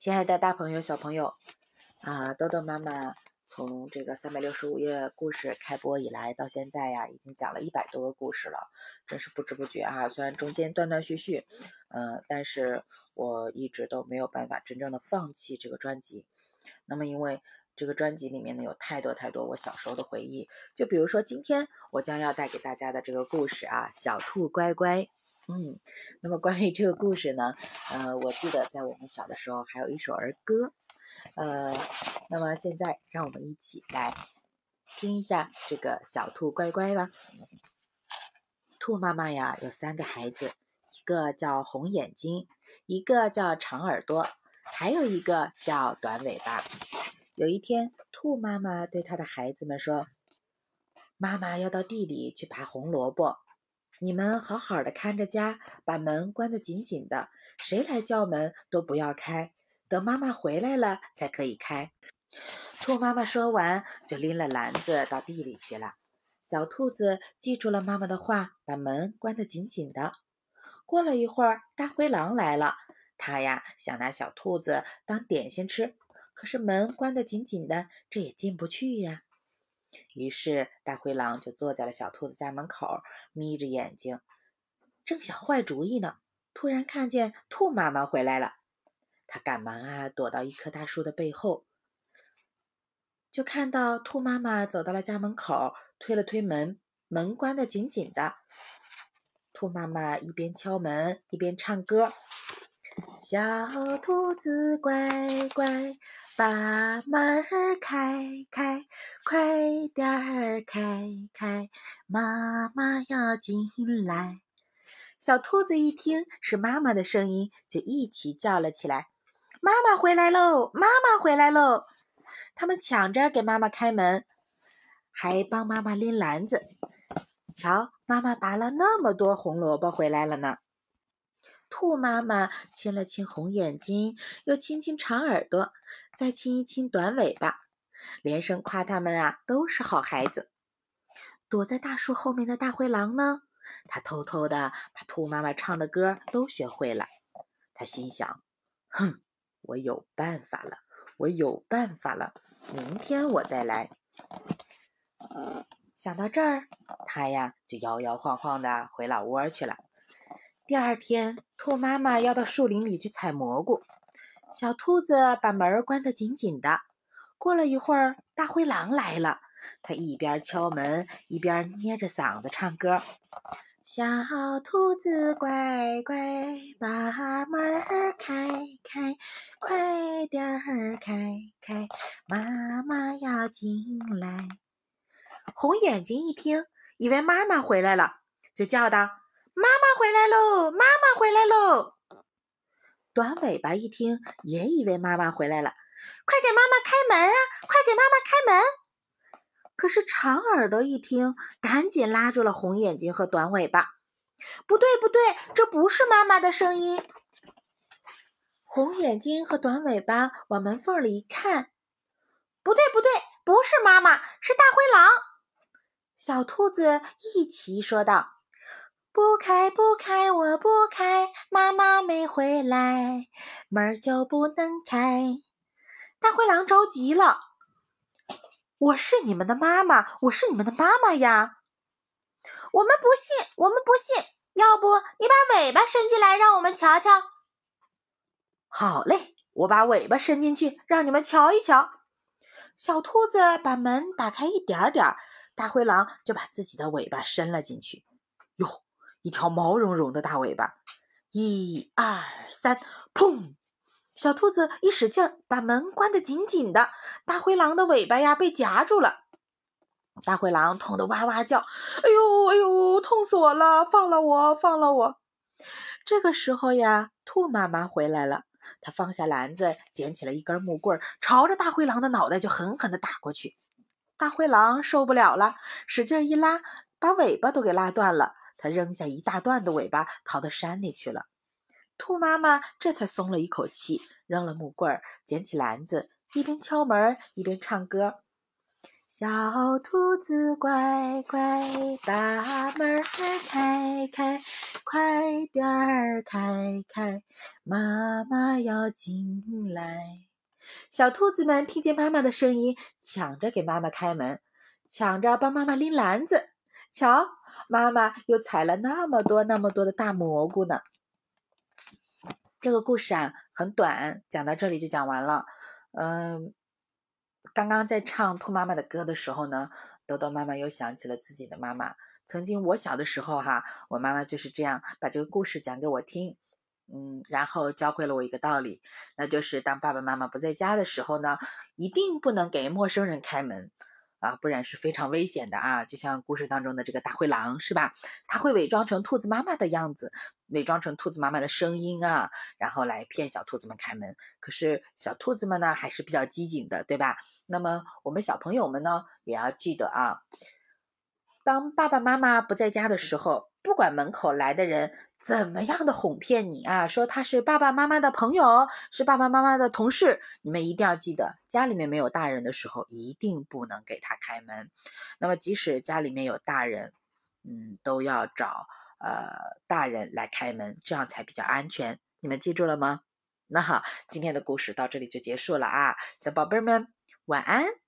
亲爱的大朋友、小朋友，啊，豆豆妈妈从这个三百六十五页故事开播以来到现在呀，已经讲了一百多个故事了，真是不知不觉啊。虽然中间断断续续，嗯，但是我一直都没有办法真正的放弃这个专辑。那么，因为这个专辑里面呢有太多太多我小时候的回忆，就比如说今天我将要带给大家的这个故事啊，《小兔乖乖》。嗯，那么关于这个故事呢，呃，我记得在我们小的时候还有一首儿歌，呃，那么现在让我们一起来听一下这个小兔乖乖吧。兔妈妈呀有三个孩子，一个叫红眼睛，一个叫长耳朵，还有一个叫短尾巴。有一天，兔妈妈对她的孩子们说：“妈妈要到地里去拔红萝卜。”你们好好的看着家，把门关得紧紧的，谁来叫门都不要开，等妈妈回来了才可以开。兔妈妈说完，就拎了篮子到地里去了。小兔子记住了妈妈的话，把门关得紧紧的。过了一会儿，大灰狼来了，他呀想拿小兔子当点心吃，可是门关得紧紧的，这也进不去呀。于是，大灰狼就坐在了小兔子家门口，眯着眼睛，正想坏主意呢。突然看见兔妈妈回来了，他赶忙啊躲到一棵大树的背后，就看到兔妈妈走到了家门口，推了推门，门关得紧紧的。兔妈妈一边敲门一边唱歌：“小兔子乖乖。”把门儿开开，快点儿开开，妈妈要进来。小兔子一听是妈妈的声音，就一起叫了起来：“妈妈回来喽！妈妈回来喽！”他们抢着给妈妈开门，还帮妈妈拎篮子。瞧，妈妈拔了那么多红萝卜回来了呢。兔妈妈亲了亲红眼睛，又亲亲长耳朵，再亲一亲短尾巴，连声夸他们啊都是好孩子。躲在大树后面的大灰狼呢，他偷偷的把兔妈妈唱的歌都学会了。他心想：哼，我有办法了，我有办法了，明天我再来。想到这儿，他呀就摇摇晃晃的回老窝去了。第二天，兔妈妈要到树林里去采蘑菇，小兔子把门关得紧紧的。过了一会儿，大灰狼来了，它一边敲门，一边捏着嗓子唱歌：“小兔子乖乖，把门开开，快点儿开开，妈妈要进来。”红眼睛一听，以为妈妈回来了，就叫道。妈妈回来喽！妈妈回来喽！短尾巴一听，也以为妈妈回来了，快给妈妈开门啊！快给妈妈开门！可是长耳朵一听，赶紧拉住了红眼睛和短尾巴。不对，不对，这不是妈妈的声音。红眼睛和短尾巴往门缝里一看，不对，不对，不是妈妈，是大灰狼。小兔子一齐说道。不开不开，我不开，妈妈没回来，门就不能开。大灰狼着急了，我是你们的妈妈，我是你们的妈妈呀！我们不信，我们不信。要不你把尾巴伸进来，让我们瞧瞧。好嘞，我把尾巴伸进去，让你们瞧一瞧。小兔子把门打开一点点，大灰狼就把自己的尾巴伸了进去。哟！一条毛茸茸的大尾巴，一二三，砰！小兔子一使劲儿，把门关得紧紧的。大灰狼的尾巴呀，被夹住了。大灰狼痛得哇哇叫：“哎呦哎呦，痛死我了！放了我，放了我！”这个时候呀，兔妈妈回来了。她放下篮子，捡起了一根木棍，朝着大灰狼的脑袋就狠狠地打过去。大灰狼受不了了，使劲一拉，把尾巴都给拉断了。他扔下一大段的尾巴，逃到山里去了。兔妈妈这才松了一口气，扔了木棍儿，捡起篮子，一边敲门一边唱歌：“小兔子乖乖，把门开开，快点儿开开，妈妈要进来。小兔子们听见妈妈的声音，抢着给妈妈开门，抢着帮妈妈拎篮子。瞧，妈妈又采了那么多那么多的大蘑菇呢。这个故事啊很短，讲到这里就讲完了。嗯。刚刚在唱兔妈妈的歌的时候呢，豆豆妈妈又想起了自己的妈妈。曾经我小的时候哈，我妈妈就是这样把这个故事讲给我听，嗯，然后教会了我一个道理，那就是当爸爸妈妈不在家的时候呢，一定不能给陌生人开门。啊，不然是非常危险的啊！就像故事当中的这个大灰狼，是吧？他会伪装成兔子妈妈的样子，伪装成兔子妈妈的声音啊，然后来骗小兔子们开门。可是小兔子们呢，还是比较机警的，对吧？那么我们小朋友们呢，也要记得啊。当爸爸妈妈不在家的时候，不管门口来的人怎么样的哄骗你啊，说他是爸爸妈妈的朋友，是爸爸妈妈的同事，你们一定要记得，家里面没有大人的时候，一定不能给他开门。那么即使家里面有大人，嗯，都要找呃大人来开门，这样才比较安全。你们记住了吗？那好，今天的故事到这里就结束了啊，小宝贝们晚安。